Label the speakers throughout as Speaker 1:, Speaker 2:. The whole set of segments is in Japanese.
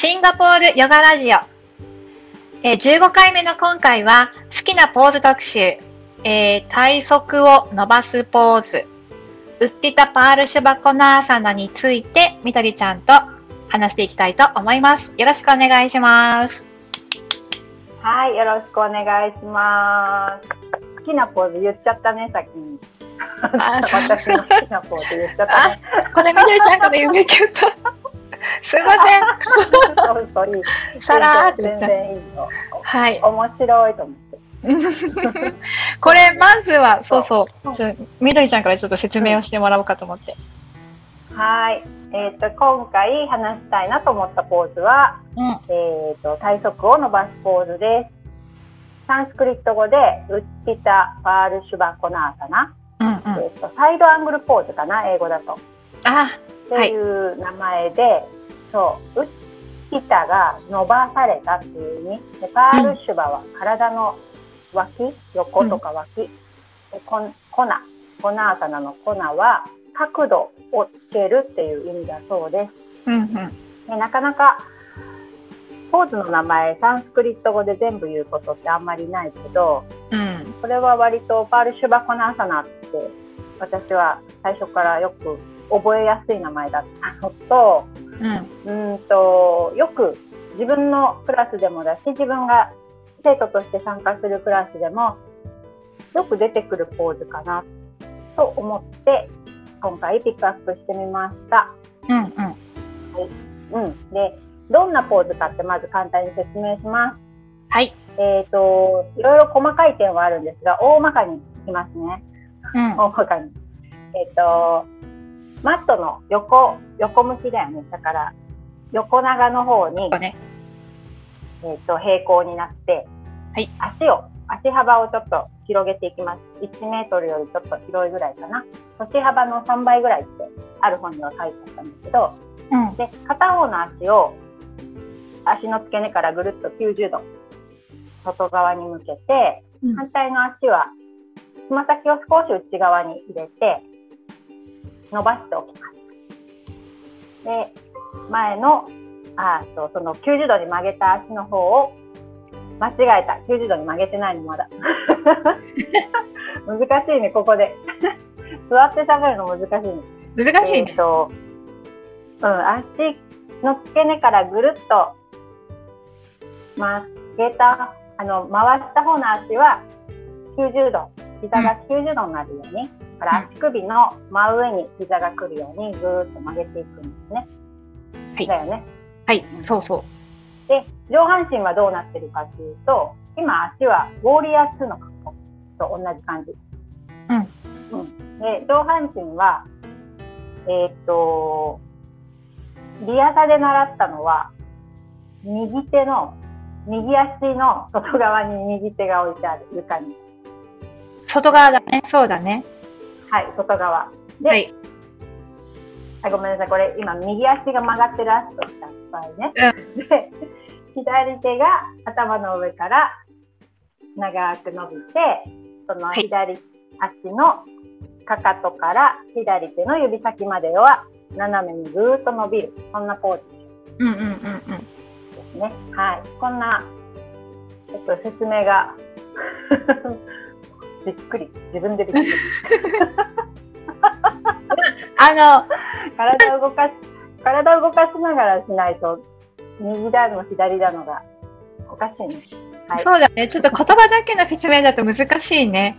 Speaker 1: シンガポールヨガラジオ。えー15回目の今回は、好きなポーズ特集、えー体側を伸ばすポーズ、ウッティタパールシュバコナーサナについて、みどりちゃんと話していきたいと思います。よろしくお願いします。
Speaker 2: はい、よろしくお願いします。好きなポーズ言っちゃったね、先に。
Speaker 1: あ
Speaker 2: 私の好きなポーズ言っちゃったね。
Speaker 1: これみどりちゃんから言うべきだった。すいま
Speaker 2: そうそういい。
Speaker 1: せん。さらーって言
Speaker 2: 全。然いいよ。
Speaker 1: はい。
Speaker 2: 面白いと思って。
Speaker 1: これ、まずは、そうそうみどりちゃんからちょっと説明をしてもらおうかと思って。
Speaker 2: はい。えっ、と、今回話したいなと思ったポーズは、
Speaker 1: うん。
Speaker 2: えっ、と、体側を伸ばすポーズです。サンスクリット語で、ウッティタパールシュバコナーサナ。
Speaker 1: うんうん。
Speaker 2: えっ、と、サイドアングルポーズかな、英語だと。
Speaker 1: あ、
Speaker 2: っていう名前で、そう、ウッティタが伸ばされたっていう意味。で、パールシュバは体の脇、横とか脇。でコナ、コナーサナのコナは角度をつけるっていう意味だそうです。
Speaker 1: うんうん。
Speaker 2: でなかなかポーズの名前サンスクリット語で全部言うことってあんまりないけど
Speaker 1: うん。
Speaker 2: これは割とパールシュバコナーサナって私は最初からよく覚えやすい名前だったのと
Speaker 1: うん。
Speaker 2: うんとよく自分のクラスでもだし自分が生徒として参加するクラスでもよく出てくるポーズかなと思って今回ピックアップしてみました。
Speaker 1: うんうん。
Speaker 2: うん、でどんなポーズかってまず簡単に説明します。
Speaker 1: はい。
Speaker 2: えっ、といろいろ細かい点はあるんですが大まかにいきますね。
Speaker 1: うん。
Speaker 2: 大まかに。えっ、とマットの横横向きだよね。だから横長の方に、
Speaker 1: ね。
Speaker 2: えっ、と平行になって、
Speaker 1: はい
Speaker 2: 足を足幅をちょっと広げていきます。1メートルよりちょっと広いぐらいかな。腰幅の3倍ぐらいってある本には書いてあったんですけど。
Speaker 1: うん。
Speaker 2: で片方の足を足の付け根からぐるっと90度外側に向けて
Speaker 1: うん
Speaker 2: 反対の足はつま先を少し内側に入れて伸ばしておきます。で前のあそうその90度に曲げた足の方を間違えた。90度に曲げてないのまだ。難しいねここで。座って喋るの難しいね。えー
Speaker 1: 難しいね。
Speaker 2: と、うん、足の付け根からぐるっと曲げた、あの、回した方の足は90度、膝が90度になるように、だから足首の真上に膝が来るようにぐーっと曲げていくんですね。
Speaker 1: はい
Speaker 2: だよね。
Speaker 1: はい。そうそ
Speaker 2: で、上半身はどうなってるかというと、今足はウォーリアー2の格好と同じ感じ。
Speaker 1: うん。
Speaker 2: うん。で、上半身は、えーっと、リア差で習ったのは、右手の、右足の外側に右手が置いてある、床に。
Speaker 1: う。外側だね。そうだね。
Speaker 2: はい、外側。で、
Speaker 1: はい。
Speaker 2: あごめんなさい、これ今右足が曲がってる足とした場合ね。で、左手が頭の上から長く伸びて、その
Speaker 1: はい
Speaker 2: 左足のかかとから左手の指先までは斜めにぐーっと伸びる。そんなポーズ
Speaker 1: うんうんうんうん。
Speaker 2: ですね。はい。こんな、ちょっと説明がびっくり。自分でびっくり。
Speaker 1: あの、
Speaker 2: 体を動かし、体を動かしながらしないと、右だの左だのがおかしいね。はい。
Speaker 1: そうだね。ちょっと言葉だけの説明だと難しいね。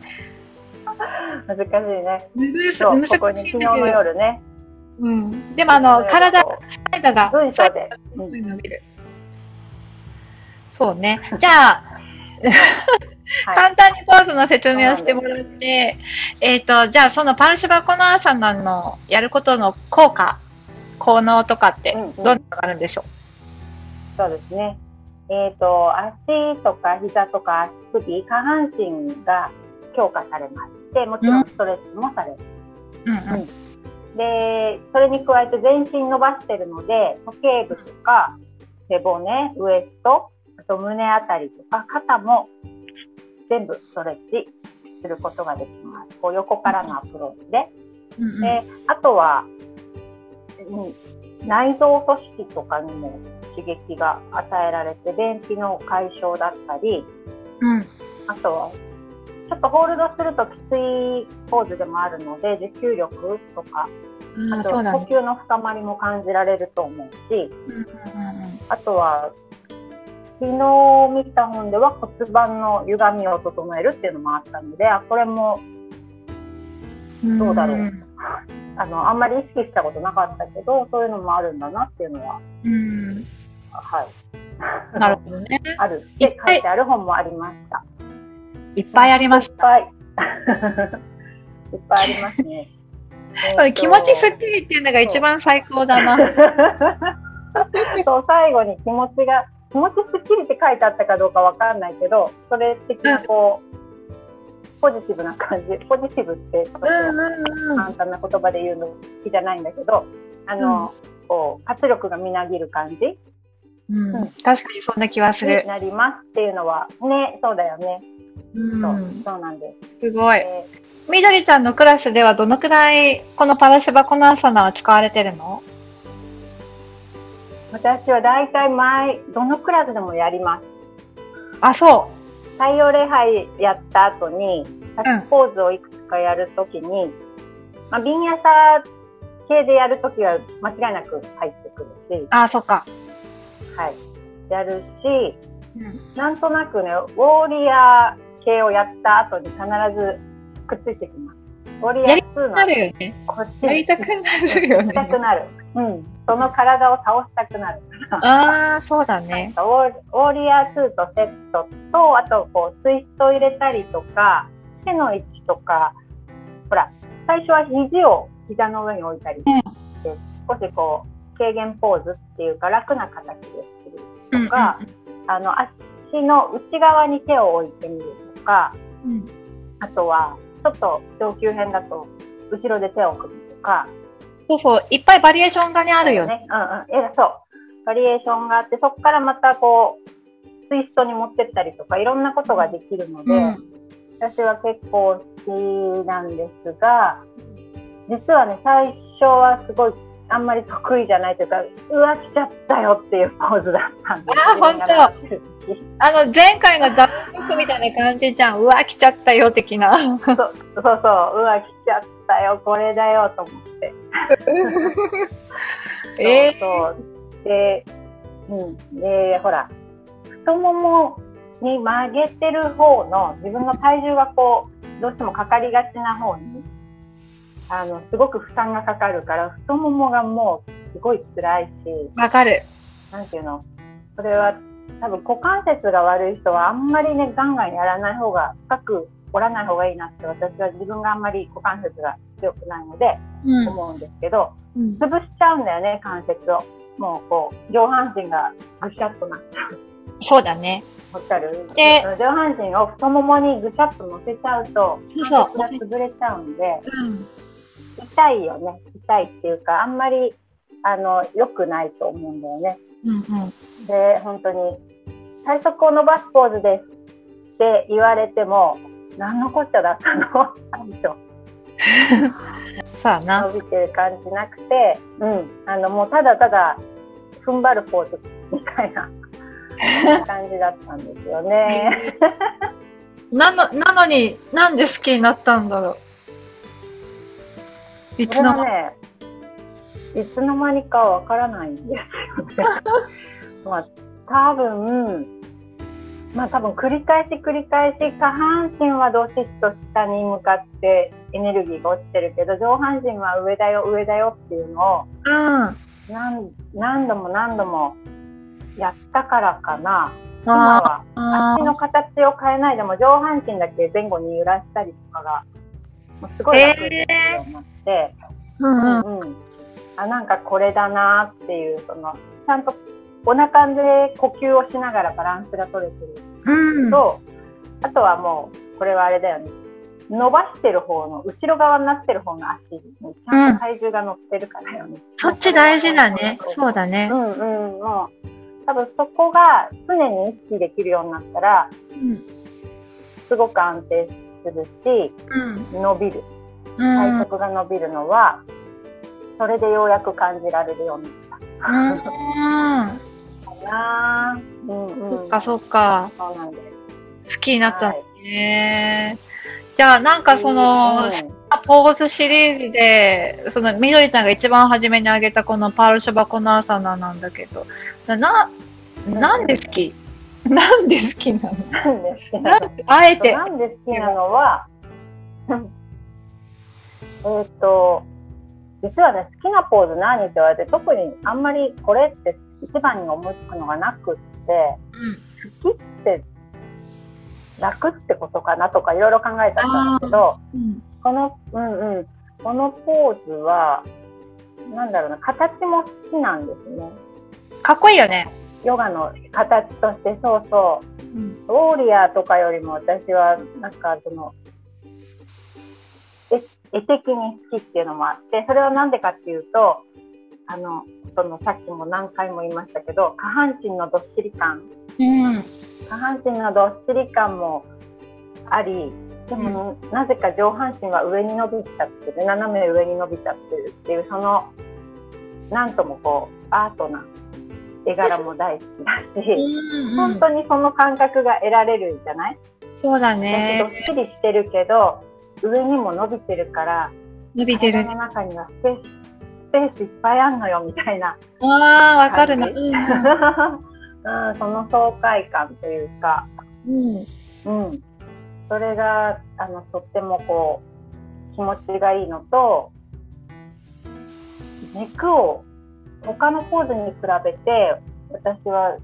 Speaker 2: 難しいね。そう、
Speaker 1: 難し
Speaker 2: ここに
Speaker 1: い
Speaker 2: 昨日の。夜ね、
Speaker 1: うん。でもあの、体、
Speaker 2: こ
Speaker 1: サイドが、
Speaker 2: う文章で、
Speaker 1: 伸びる。そうね。じゃあ、
Speaker 2: はい、
Speaker 1: 簡単にポーズの説明をしてもらって、えっ、と、じゃあそのパルシュバコナーサナのやることの効果、効能とかって
Speaker 2: うんうん
Speaker 1: どんなのがあるんでしょ
Speaker 2: そうですね。えっ、と、足とか膝とか足首、下半身が強化されまして、もちろんストレッチもされる。
Speaker 1: う。うんうん。
Speaker 2: で、それに加えて全身伸ばしてるので、時計部とか背骨、ウエスト、あと胸あたりとか肩も全部ストレッチすることができます。こう横からのアプローチで。
Speaker 1: うんうん
Speaker 2: で、あとは、うん内臓組織とかにも刺激が与えられて、便秘の解消だったり、
Speaker 1: うん。
Speaker 2: あとは、ちょっとホールドするときついポーズでもあるので、持久力とか、
Speaker 1: あ
Speaker 2: あと。呼吸の深まりも感じられると思うし、
Speaker 1: うんうん
Speaker 2: あとは、昨日見た本では骨盤の歪みを整えるっていうのもあったので、あこれも
Speaker 1: うん
Speaker 2: どうだろう
Speaker 1: うん
Speaker 2: あのあんまり意識したことなかったけど、そういうのもあるんだなっていうのは、
Speaker 1: うん。
Speaker 2: はい。
Speaker 1: なるほどね。
Speaker 2: あるって書いてある本もありました。
Speaker 1: いっぱいあります
Speaker 2: いっ。ぱい。いっぱいありますね。
Speaker 1: 気持ちすっきりっていうのが一番最高だな。
Speaker 2: そう最後に気持ちが気持ちすっきりって書いてあったかどうかわかんないけどそれ的なこう、ポジティブな感じ。ポジティブって簡単な言葉で言うの好きじゃないんだけどあの、こう活力がみなぎる感じ。
Speaker 1: うん。うん。確かにそんな気はする。
Speaker 2: に。なりますっていうのはねそうだよね、
Speaker 1: う
Speaker 2: そうんそうなんです。
Speaker 1: すごい。
Speaker 2: え
Speaker 1: みどりちゃんのクラスではどのくらいこのパラシュバコナーサナは使われてるの？
Speaker 2: ー私は大体毎どのクラスでもやります。
Speaker 1: あ、そ
Speaker 2: 太陽礼拝やった後に、タッチポーズをいくつかやるときに、まあ、ビンヤサ系でやるときは間違いなく入ってくるし
Speaker 1: う。、あ、そっか。
Speaker 2: はい。やるし、
Speaker 1: うん。
Speaker 2: なんとなくね、ウォーリアー系をやった後に必ずくっついてきます。ウォーリアー2の
Speaker 1: なるよね。
Speaker 2: こっち
Speaker 1: やりたくなるよ
Speaker 2: したく
Speaker 1: ね。
Speaker 2: なる。うん。その体を倒したくなる。
Speaker 1: ああ、そうだね。
Speaker 2: ウォーリアー2とセットと、あとこうツイストを入れたりとか、手の位置とか、ほら、最初は肘を膝の上に置いたりして、少しこう、軽減ポーズっていうか楽な形でするとか、あの、足の内側に手を置いてみるとか、
Speaker 1: うんうん
Speaker 2: あとは、ちょっと上級編だと、後ろで手を組むとか、
Speaker 1: そうそう。いっぱいバリエーションがね、あるよね。
Speaker 2: ね。うんうん。え、そう。バリエーションがあって、そこからまたこう、ツイストに持ってったりとか、いろんなことができるので、
Speaker 1: うん。
Speaker 2: 私は結構好きなんですが、実はね、最初はすごい、あんまり得意じゃないというか、うわ、来ちゃったよっていうポーズだったんです
Speaker 1: あーほんと
Speaker 2: 自分が習ってる時
Speaker 1: あの、前回のダブルクみたいな感じじゃん。うわ、来ちゃったよ、的な。
Speaker 2: そうそうそう、うわ、来ちゃったよ、これだよと思って。
Speaker 1: えー
Speaker 2: そうそう。で、うん。で、ほら、太ももに曲げてる方の自分の体重がこう、どうしてもかかりがちな方に、あの、すごく負担がかかるから、太ももがもうすごい辛いし、
Speaker 1: わかる。
Speaker 2: なんていうの、それは多分股関節が悪い人はあんまりね、ガンガンやらない方が、深く折らない方がいいなって私は自分があんまり股関節が強くないので
Speaker 1: うん。
Speaker 2: 思うんですけど、
Speaker 1: うん
Speaker 2: 潰しちゃうんだよね、関節を。もうこう、上半身がぐしゃっとなっちゃう。
Speaker 1: そうだね。
Speaker 2: わかる？
Speaker 1: で
Speaker 2: 上半身を太ももにぐしゃっと乗せちゃうと、関節が潰れちゃうんで、
Speaker 1: うん。
Speaker 2: 痛いよね。痛いっていうか、あんまり、あの、良くないと思うんだよね。
Speaker 1: うんうん。
Speaker 2: で、本当に、体側を伸ばすポーズですって言われても、何のこっちゃだったの最初。
Speaker 1: さあな。
Speaker 2: 伸びてる感じなくて、うん、あの、もうただただ踏ん張るポーズみたいな感じだったんですよね。
Speaker 1: なの、なのに、なんで好きになったんだろう。いつの間？
Speaker 2: ね、いつの間にかわからないんですよね。まあ、多分、まあ多分繰り返し繰り返し下半身はどしっと下に向かってエネルギーが落ちてるけど上半身は上だよ上だよっていうのを
Speaker 1: うん。
Speaker 2: 何何度も何度もやったからかな。今
Speaker 1: あ
Speaker 2: は
Speaker 1: あ
Speaker 2: 足の形を変えないでも上半身だけ前後に揺らしたりとかがもうすごい楽になって、
Speaker 1: うんうん。
Speaker 2: うんうん。あなんかこれだなっていうそのちゃんとお腹で呼吸をしながらバランスが取れてる
Speaker 1: うん。
Speaker 2: と、あとはもうこれはあれだよね伸ばしてる方の後ろ側になってる方の足にちゃんと体重が乗ってるからよね。
Speaker 1: そっち大事だね。そうだね
Speaker 2: う。んうんもう多分そこが常に意識できるようになったら
Speaker 1: うん。
Speaker 2: すごく安定するし
Speaker 1: うん。
Speaker 2: 伸びる
Speaker 1: うん。
Speaker 2: 体側が伸びるのは、それでようやく感じられるようになった。
Speaker 1: うん。
Speaker 2: な。うんうん。
Speaker 1: そっかそっか。
Speaker 2: そうなんです。
Speaker 1: 好きになったんですね。じゃあなんかその、
Speaker 2: うん
Speaker 1: ポーズシリーズで、そのみどりちゃんが一番初めに挙げたこのパールショバコナーサナなんだけど、な、なんで？好き？なんで好きなの？
Speaker 2: なんで好きなの？
Speaker 1: あえて。
Speaker 2: なんで好きなのは、えっと、実はね、好きなポーズ何って言われて、特にあんまりこれって一番に思いつくのがなくって、好きって楽ってことかなとかいろいろ考えたんだけど、
Speaker 1: うん。
Speaker 2: この、うんうん、このポーズは、なんだろうな、形も好きなんですね。
Speaker 1: かっこいいよね。
Speaker 2: ヨガの形として、そうそう。
Speaker 1: うん。
Speaker 2: ウォーリアーとかよりも私はなんかその絵絵的に好きっていうのもあってそれは何でかっていうとあのそのさっきも何回も言いましたけど下半身のどっしり感
Speaker 1: うん。
Speaker 2: 下半身のどっしり感もありでも、なぜか上半身は上に伸びちゃってる斜め上に伸びちゃってるっていうそのなんともこうアートな絵柄も大好きだし。
Speaker 1: うん
Speaker 2: 本当にその感覚が得られるじゃない、
Speaker 1: そうだ
Speaker 2: だってどっ
Speaker 1: ね。
Speaker 2: しりしてるけど上にも伸びてるから
Speaker 1: 伸びてる
Speaker 2: 体の中にはスペーススペースいっぱいあんのよみたいな
Speaker 1: ああ、わかるな。うん、
Speaker 2: その爽快感というか、
Speaker 1: うん。
Speaker 2: うん、それがあのとってもこう気持ちがいいのと軸を他のポーズに比べて私は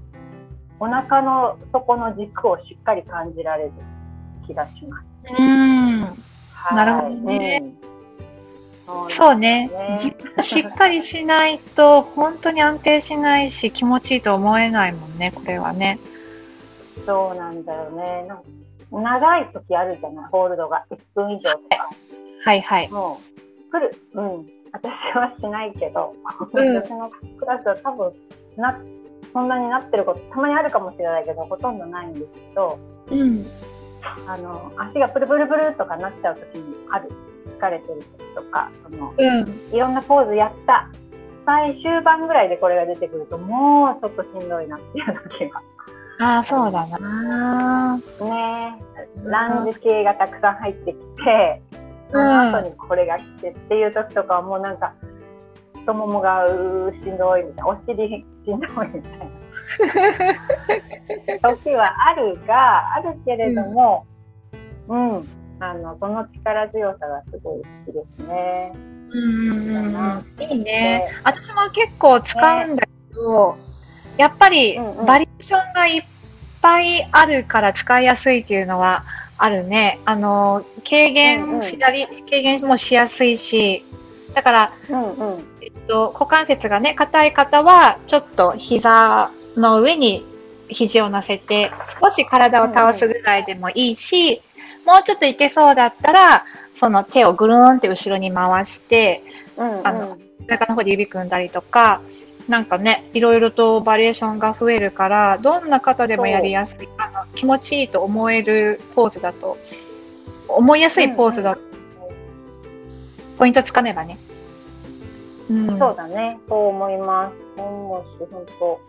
Speaker 2: お腹の底の軸をしっかり感じられる気がします。
Speaker 1: うん。
Speaker 2: はい
Speaker 1: なるほどね
Speaker 2: うん
Speaker 1: そうねしっかりしないと、本当に安定しないし、気持ちいいと思えないもんね、これはね。
Speaker 2: そうなんだよね。長い時あるじゃない、ホールドが1分以上とか。
Speaker 1: はいはい。
Speaker 2: もう、来る。うん。私はしないけど、
Speaker 1: うん
Speaker 2: 私のクラスは多分な、そんなになってること、たまにあるかもしれないけど、ほとんどないんですけど、
Speaker 1: うん。
Speaker 2: あの、足がプルプルプルとかなっちゃう時もある。疲れてる時とか、その、
Speaker 1: うん。
Speaker 2: いろんなポーズやった。最終盤ぐらいでこれが出てくると、もうちょっとしんどいなっていう時が。
Speaker 1: ああ、そうだな。
Speaker 2: ねえランジ系がたくさん入ってきて、その後にこれが来てっていう時とかはもうなんか、太ももがうーしんどいみたいな、お尻しんどいみたいな 時はあるが、あるけれども、うん、あの、その力強さがすごい好きですね。
Speaker 1: うんうんうんうん。いいね。
Speaker 2: で
Speaker 1: 私も結構使うんだけど、やっぱり
Speaker 2: うんうん
Speaker 1: バリエーションがいっぱいあるから使いやすいっていうのはあるね。あの、軽減したり、軽減もしやすいし、だから、
Speaker 2: うんうん。
Speaker 1: えっと、股関節がね、硬い方は、ちょっと膝の上に肘を乗せて、少し体を倒すぐらいでもいいし、もうちょっといけそうだったら、その手をぐるーんって後ろに回して、
Speaker 2: うんうん、
Speaker 1: あの背中の方で指組んだりとか、なんかね、いろいろとバリエーションが増えるから、どんな方でもやりやすい、あの気持ちいいと思えるポーズだと、思いやすいポーズだと、ポイントつかめばね。うん、
Speaker 2: そうだね。そう思います。そう思うし、本当。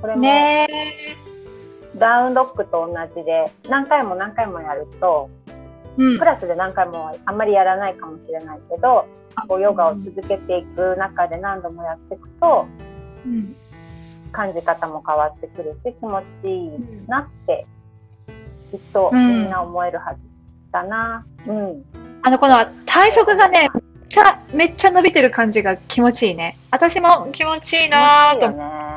Speaker 2: これも、
Speaker 1: ね
Speaker 2: ダウンドッグと同じで、何回も何回もやると、
Speaker 1: うん
Speaker 2: クラスで何回もあんまりやらないかもしれないけど、こうヨガを続けていく中で何度もやっていくと、
Speaker 1: うん
Speaker 2: 感じ方も変わってくるし、気持ちいいなって、きっと
Speaker 1: うん
Speaker 2: みんな思えるはずだな。うん。
Speaker 1: あの、この体側がね、めっちゃ、めっちゃ伸びてる感じが気持ちいいね。私も気持ちいいなぁと
Speaker 2: ね。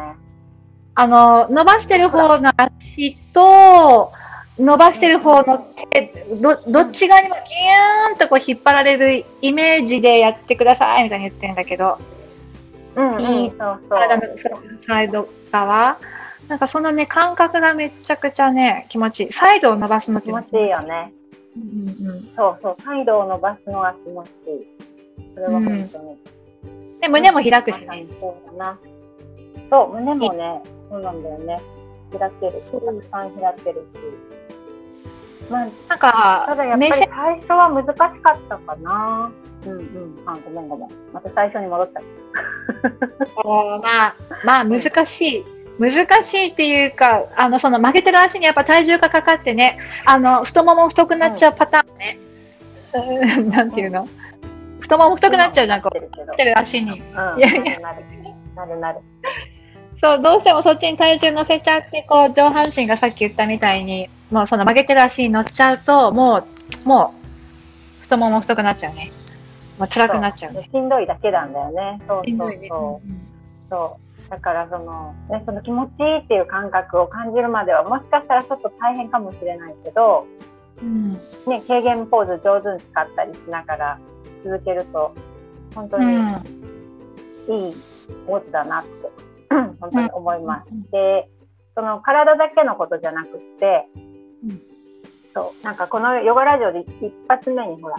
Speaker 1: あの、伸ばしてる方の足と、伸ばしてる方の手、ど、どっち側にもギューンとこう引っ張られるイメージでやってくださいみたいに言ってるんだけど、
Speaker 2: うんうん、
Speaker 1: いい
Speaker 2: そうそう。
Speaker 1: 体のサイド側。なんかそのね、感覚がめちゃくちゃね、気持ちいい。サイドを伸ばすのって
Speaker 2: 気持ちいいよ。ね。
Speaker 1: うんうんうん。
Speaker 2: そうそう。サイドを伸ばすのが気持ちいい。それは本当に。
Speaker 1: で、胸も開くしね。
Speaker 2: そうだな。そう、胸もね、そうなんだよね。開ける。たくさん開けるし。まあ、
Speaker 1: なん
Speaker 2: た
Speaker 1: か
Speaker 2: だや、っぱり最初は難しかったかな。うんうん。あ、ごめんごめん。また最初に戻っちゃっ
Speaker 1: まあ、まあ難しい。難しいっていうか、あの、その曲げてる足にやっぱ体重がかかってね、あの、太もも太くなっちゃうパターンね。うん、なんていうの？太もも太くなっちゃうじゃん、こう。
Speaker 2: てるけど。
Speaker 1: てる足に。
Speaker 2: うん、
Speaker 1: いやいや
Speaker 2: なるなるなる。
Speaker 1: そう、どうしてもそっちに体重乗せちゃって、こう、上半身がさっき言ったみたいに、もうその曲げてる足に乗っちゃうと、もう、もう、太もも太くなっちゃうね。もう辛くなっちゃうね。
Speaker 2: しんどいだけなんだよね。そうそうそう。そう。だからその、ね、その気持ちいいっていう感覚を感じるまでは、もしかしたらちょっと大変かもしれないけど、
Speaker 1: うん。
Speaker 2: ね、軽減ポーズ上手に使ったりしながら続けると、本当
Speaker 1: う
Speaker 2: に
Speaker 1: ん。
Speaker 2: いいポーズだなって、本当に思います。
Speaker 1: うん
Speaker 2: で、その体だけのことじゃなくって、
Speaker 1: うん
Speaker 2: そう、なんかこのヨガラジオで一発目にほら、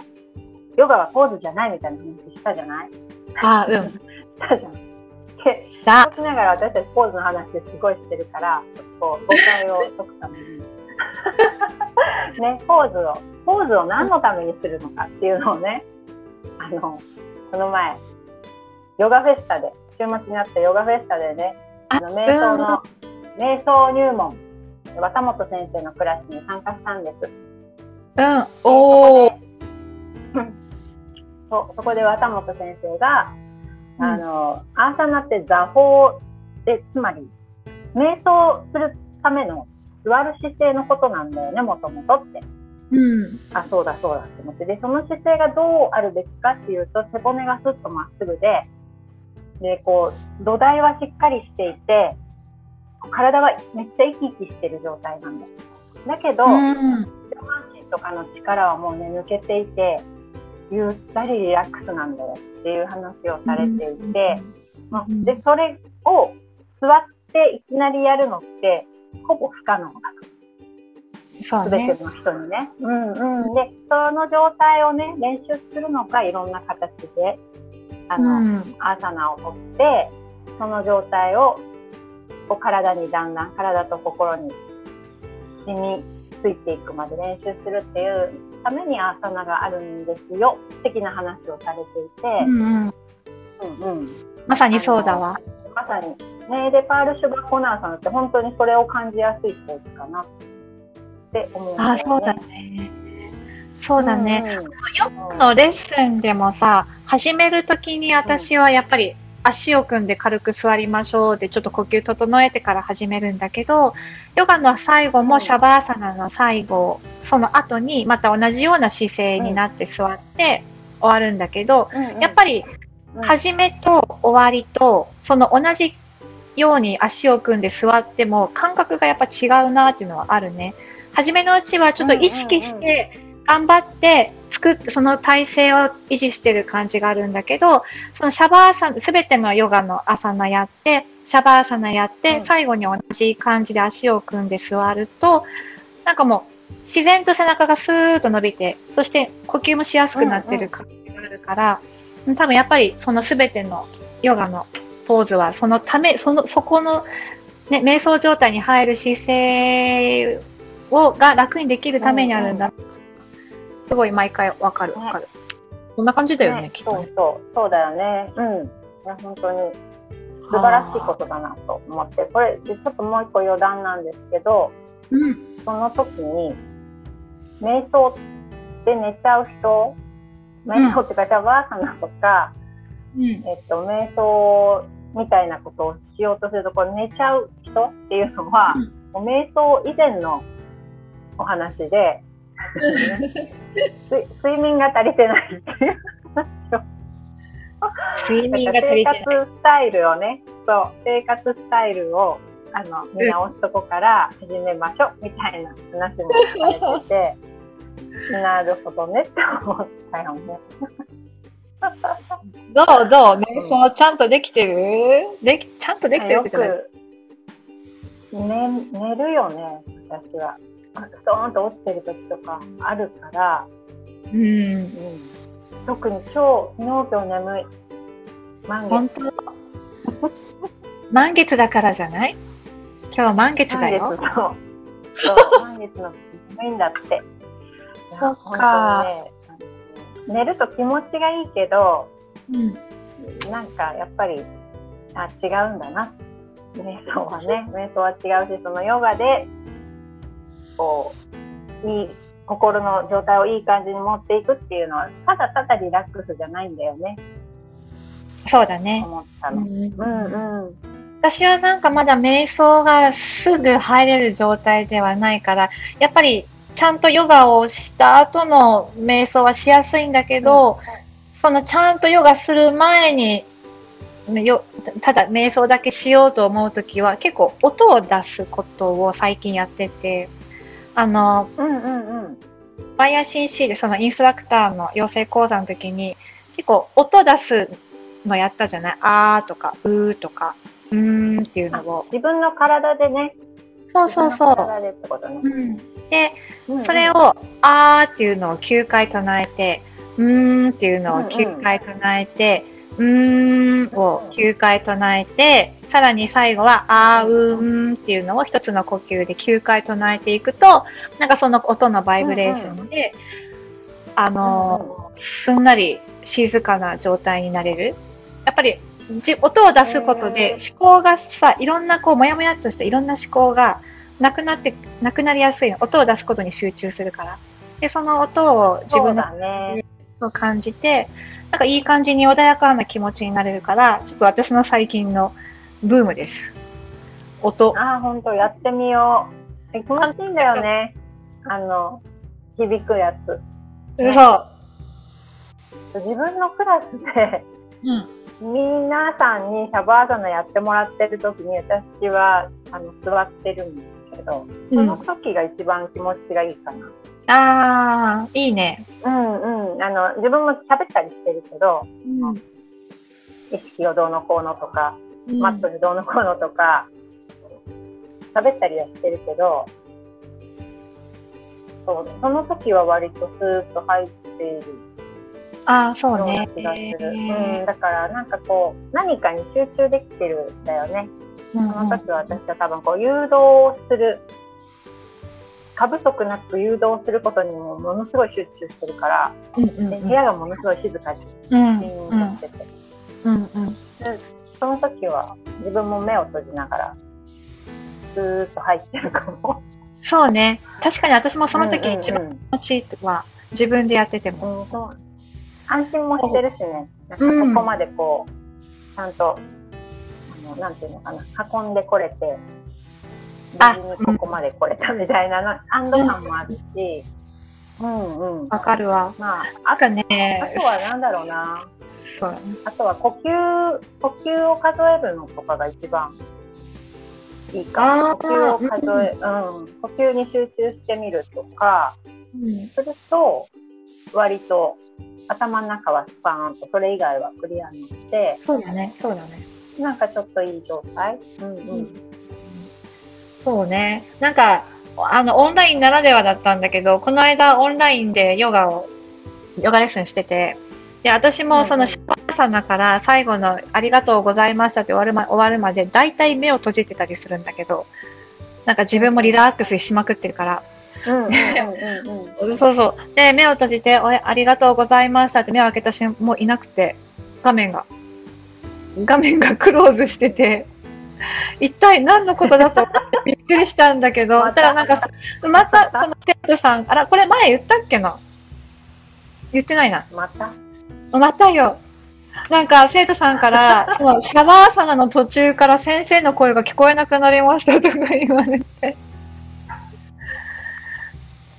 Speaker 2: ヨガはポーズじゃないみたいな話したじゃない？
Speaker 1: あ、うん。
Speaker 2: したじゃん。で、しながら私たちポーズの話すごいしてるから、ちょっとこう誤解を解くために、ね、ポーズを、ポーズを何のためにするのかっていうのをね、あの、この前、ヨガフェスタで、週末にあったヨガフェスタでね、あの、瞑想の、瞑想入門、綿本先生のクラスに参加したんです。
Speaker 1: うん。おー。
Speaker 2: そ そこで綿本先生が、あの、アーサナって座法で、つまり、瞑想するための座る姿勢のことなんだよね、もともとって。
Speaker 1: うん。
Speaker 2: あ、そうだそうだって思って。で、その姿勢がどうあるべきかっていうと、背骨がスッとまっすぐで、で、こう、土台はしっかりしていて、体はめっちゃ生き生きしてる状態なんだよ。だけど、
Speaker 1: うん。
Speaker 2: 上半身とかの力はもうね抜けていてゆったりリラックスなんだよっていう話をされていて、までそれを座っていきなりやるのってほぼ不可能だ
Speaker 1: そうね。
Speaker 2: 全ての人にね。うんうん、でその状態をね練習するのかいろんな形であ
Speaker 1: う
Speaker 2: の、
Speaker 1: ん。
Speaker 2: アーサナをとってその状態をこう体にだんだん体と心に染みついていくまで練習するっていうためにアーサナがあるんですよ的な話をされていて、
Speaker 1: うんうん。まさにそうだわ。
Speaker 2: まさにねでパール・シュガー・コナーさんって本当にそれを感じやすいポーズかなって思うんだよね。
Speaker 1: あ、そうだね。そうだね。
Speaker 2: うん。うん
Speaker 1: ヨガのレッスンでもさ、始めるときに私はやっぱり足を組んで軽く座りましょうでちょっと呼吸整えてから始めるんだけど、ヨガの最後もシャバーサナの最後、その後にまた同じような姿勢になって座って終わるんだけど、やっぱり
Speaker 2: うん。
Speaker 1: 始めと終わりと、その同じように足を組んで座っても感覚がやっぱ違うなっていうのはあるね。初めのうちはちょっと意識して頑張って作ってその体勢を維持してる感じがあるんだけど、そのシャバーサナ、すべてのヨガのアサナやって、シャバーサナやって、
Speaker 2: うん
Speaker 1: 最後に同じ感じで足を組んで座ると、なんかもう自然と背中がスーッと伸びて、そして呼吸もしやすくなってる感じがあるから、多分やっぱりそのすべてのヨガのポーズはそのため、その、そこの、ね、瞑想状態に入る姿勢を、が楽にできるためにあるんだ。すごい毎回わかるわかる。こんな感じだよね、きっとね。
Speaker 2: そうそう、そうだよね。うん。いや、本当に素晴らしいことだなと思って、これ、ちょっともう一個余談なんですけど、
Speaker 1: うん。
Speaker 2: その時に、瞑想で寝ちゃう人、瞑想ってか、シャバーサナとか、
Speaker 1: うん。
Speaker 2: えっと、瞑想みたいなことをしようとすると、これ寝ちゃう人っていうのは、
Speaker 1: うん
Speaker 2: 瞑想以前のお話で、睡睡眠が足りてないっていう
Speaker 1: 睡眠が足
Speaker 2: 生
Speaker 1: りてない。
Speaker 2: 活スタイルをね、そう、生活スタイルを、あの、見直すとこから始めましょう、みたいな話もされてて、なるほどねって思ったよね。
Speaker 1: どうどう瞑想ちゃんとできてる？でき、ちゃんとできてる
Speaker 2: よ
Speaker 1: って言っ
Speaker 2: ね、寝るよね、私は。あストーンと落ちてる時とかあるから、
Speaker 1: うん。
Speaker 2: うん、特に今日、昨日今日眠い。満月。
Speaker 1: 本当？満月だからじゃない？今日満月だ
Speaker 2: 満月
Speaker 1: よ。
Speaker 2: そう。そう、満月の眠いんだって。
Speaker 1: そっか
Speaker 2: ね寝ると気持ちがいいけど、
Speaker 1: うん。
Speaker 2: なんかやっぱり、あ、違うんだなっ瞑想はね、瞑想は違うし、そのヨガで、こう、いい、心の状態をいい感じに持っていくっていうのは、ただただリラックスじゃないんだよね。
Speaker 1: そうだね。
Speaker 2: 思ったの。
Speaker 1: うん
Speaker 2: うんうん。
Speaker 1: 私はなんかまだ瞑想がすぐ入れる状態ではないから、やっぱりちゃんとヨガをした後の瞑想はしやすいんだけど、そのちゃんとヨガする前に、よただ瞑想だけしようと思うときは結構音を出すことを最近やってて、あの、
Speaker 2: うんうんうん。
Speaker 1: YICC でそのインストラクターの養成講座の時に結構音出すのやったじゃない？あーとかうーとかうーんっていうのを。
Speaker 2: 自分の体でね。
Speaker 1: そうそうそう。
Speaker 2: でってことね。
Speaker 1: うん、で、
Speaker 2: うんうん
Speaker 1: それ、をあーっていうのを9回唱えて、うーんっていうのを9回唱えて、うーんを9回唱えて、さらに最後はあーうーんっていうのを一つの呼吸で9回唱えていくと、なんかその音のバイブレーションで、あのーすんなり静かな状態になれる。やっぱりじ音を出すことで思考がさ、いろんなこう、もやもやっとしたいろんな思考がなくなって、なくなりやすいの。音を出すことに集中するから。で、その音を自
Speaker 2: そう
Speaker 1: 分の
Speaker 2: だね。
Speaker 1: を感じて、なんかいい感じに穏やかな気持ちになれるから、ちょっと私の最近のブームです。音。
Speaker 2: ああ、本当やってみよう。気持ちいいんだよね。あの、響くやつ。
Speaker 1: そう。
Speaker 2: 自分のクラスで、
Speaker 1: うん。
Speaker 2: 皆さんにシャバーサナやってもらってる時に私はあの座ってるんですけど、その時が一番気持ちがいいかな。
Speaker 1: ああ、いいね。
Speaker 2: うんうん。あの、自分も喋ったりしてるけど、
Speaker 1: うん。
Speaker 2: 意識をどうのこうのとか、マットでどうのこうのとか、喋ったりはしてるけど、そう、その時は割とスーッと入っている
Speaker 1: ああ、そ
Speaker 2: よう
Speaker 1: ね。
Speaker 2: 気がする。うん、だからなんかこう、何かに集中できてるんだよね。
Speaker 1: うん
Speaker 2: その時は私は多分こう誘導する、過不足なく誘導することにもものすごい集中してるから、
Speaker 1: うんうん
Speaker 2: で部屋がものすごい静かに
Speaker 1: うん
Speaker 2: シーンとしてて、
Speaker 1: うん。うん
Speaker 2: その時は自分も目を閉じながら、スーッと入ってるかも。
Speaker 1: そうね。確かに私もその時一番
Speaker 2: うん
Speaker 1: 気持ちいいは自分でやってても。
Speaker 2: うんうんそう。安心もしてるしね、なん
Speaker 1: うん。
Speaker 2: かここまでこう、ちゃんと、あの、なんていうのかな、運んでこれて、
Speaker 1: あ
Speaker 2: 無事にここまで来れたみたいなの、安堵感もあるし、うんうん。
Speaker 1: わかるわ。
Speaker 2: まあ、あ
Speaker 1: なんかね、
Speaker 2: あとはなんだろうな、
Speaker 1: そうだね
Speaker 2: あとは呼吸、呼吸を数えるのとかが一番いいか呼吸を数え、うん、呼吸に集中してみるとか、
Speaker 1: うん
Speaker 2: すると、割と頭の中はスパーンと、それ以外はクリアになって、
Speaker 1: そうだね、そうだね。
Speaker 2: なんかちょっといい状態。うんうん。
Speaker 1: そうね。なんか、あの、オンラインならではだったんだけど、この間オンラインでヨガを、ヨガレッスンしてて、で、私もそのシャバーサナから最後のありがとうございましたって終わるま終わるまで、大体目を閉じてたりするんだけど、なんか自分もリラックスしまくってるから。そうそう。で、目を閉じて、おやありがとうございましたって目を開けた瞬間、もういなくて、画面が、画面がクローズしてて、一体何のことだと思ってびっくりしたんだけど、
Speaker 2: また
Speaker 1: なんか、また、その生徒さん、あら、これ前言ったっけな？言ってないな。
Speaker 2: また
Speaker 1: またよ。なんか、生徒さんから、その、シャワーサナの途中から先生の声が聞こえなくなりましたとか言われて。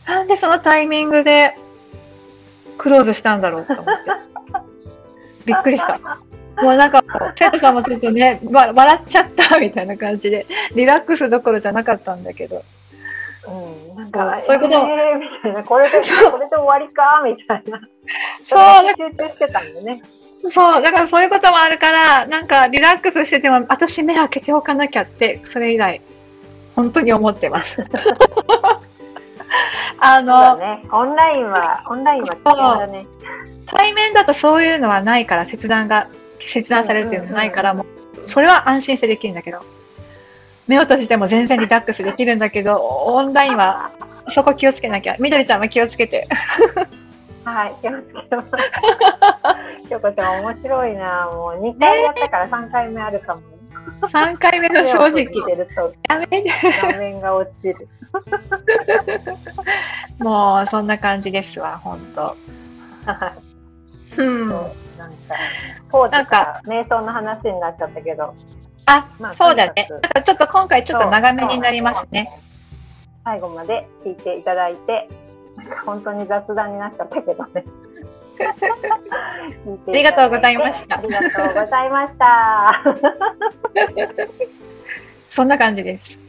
Speaker 1: なんでそのタイミングでクローズしたんだろうと思って。びっくりした。もうなんか、生徒さんもちょっとね、わ笑っちゃったみたいな感じで、リラックスどころじゃなかったんだけど。
Speaker 2: うん。なんか、
Speaker 1: そういうことも
Speaker 2: えーみたいな。これで、これで終わりか？みたいな。
Speaker 1: そう
Speaker 2: 集中してたんでね。
Speaker 1: そう、だからそういうこともあるから、なんかリラックスしてても、私目開けておかなきゃって、それ以来、本当に思ってます。あの、
Speaker 2: ね。オンラインは、オンラインはね。
Speaker 1: 対面だとそういうのはないから、切断が、切断されるっていうのはないから、もう、それは安心してできるんだけど、目を閉じても全然リラックスできるんだけど、オンラインは、そこ気をつけなきゃ。みどりちゃんも気をつけて。
Speaker 2: はい、気をつけます。京子ちゃん面白いな。もう2回やったから3回目あるかも。
Speaker 1: 3回目の正直。やめて。
Speaker 2: 画面が落ちる。
Speaker 1: もう、そんな感じですわ、ほんと。うん。
Speaker 2: そうなんか、
Speaker 1: か
Speaker 2: か瞑想の話になっちゃったけど、
Speaker 1: あ、
Speaker 2: まあ
Speaker 1: そうだね。
Speaker 2: とにかく
Speaker 1: なんかちょっと今回ちょっと長めになりますね。
Speaker 2: 最後まで聞いていただいて、本当に雑談になっちゃったけどね。あ
Speaker 1: ありがとうございました
Speaker 2: ありがとうございました。
Speaker 1: そんな感じです。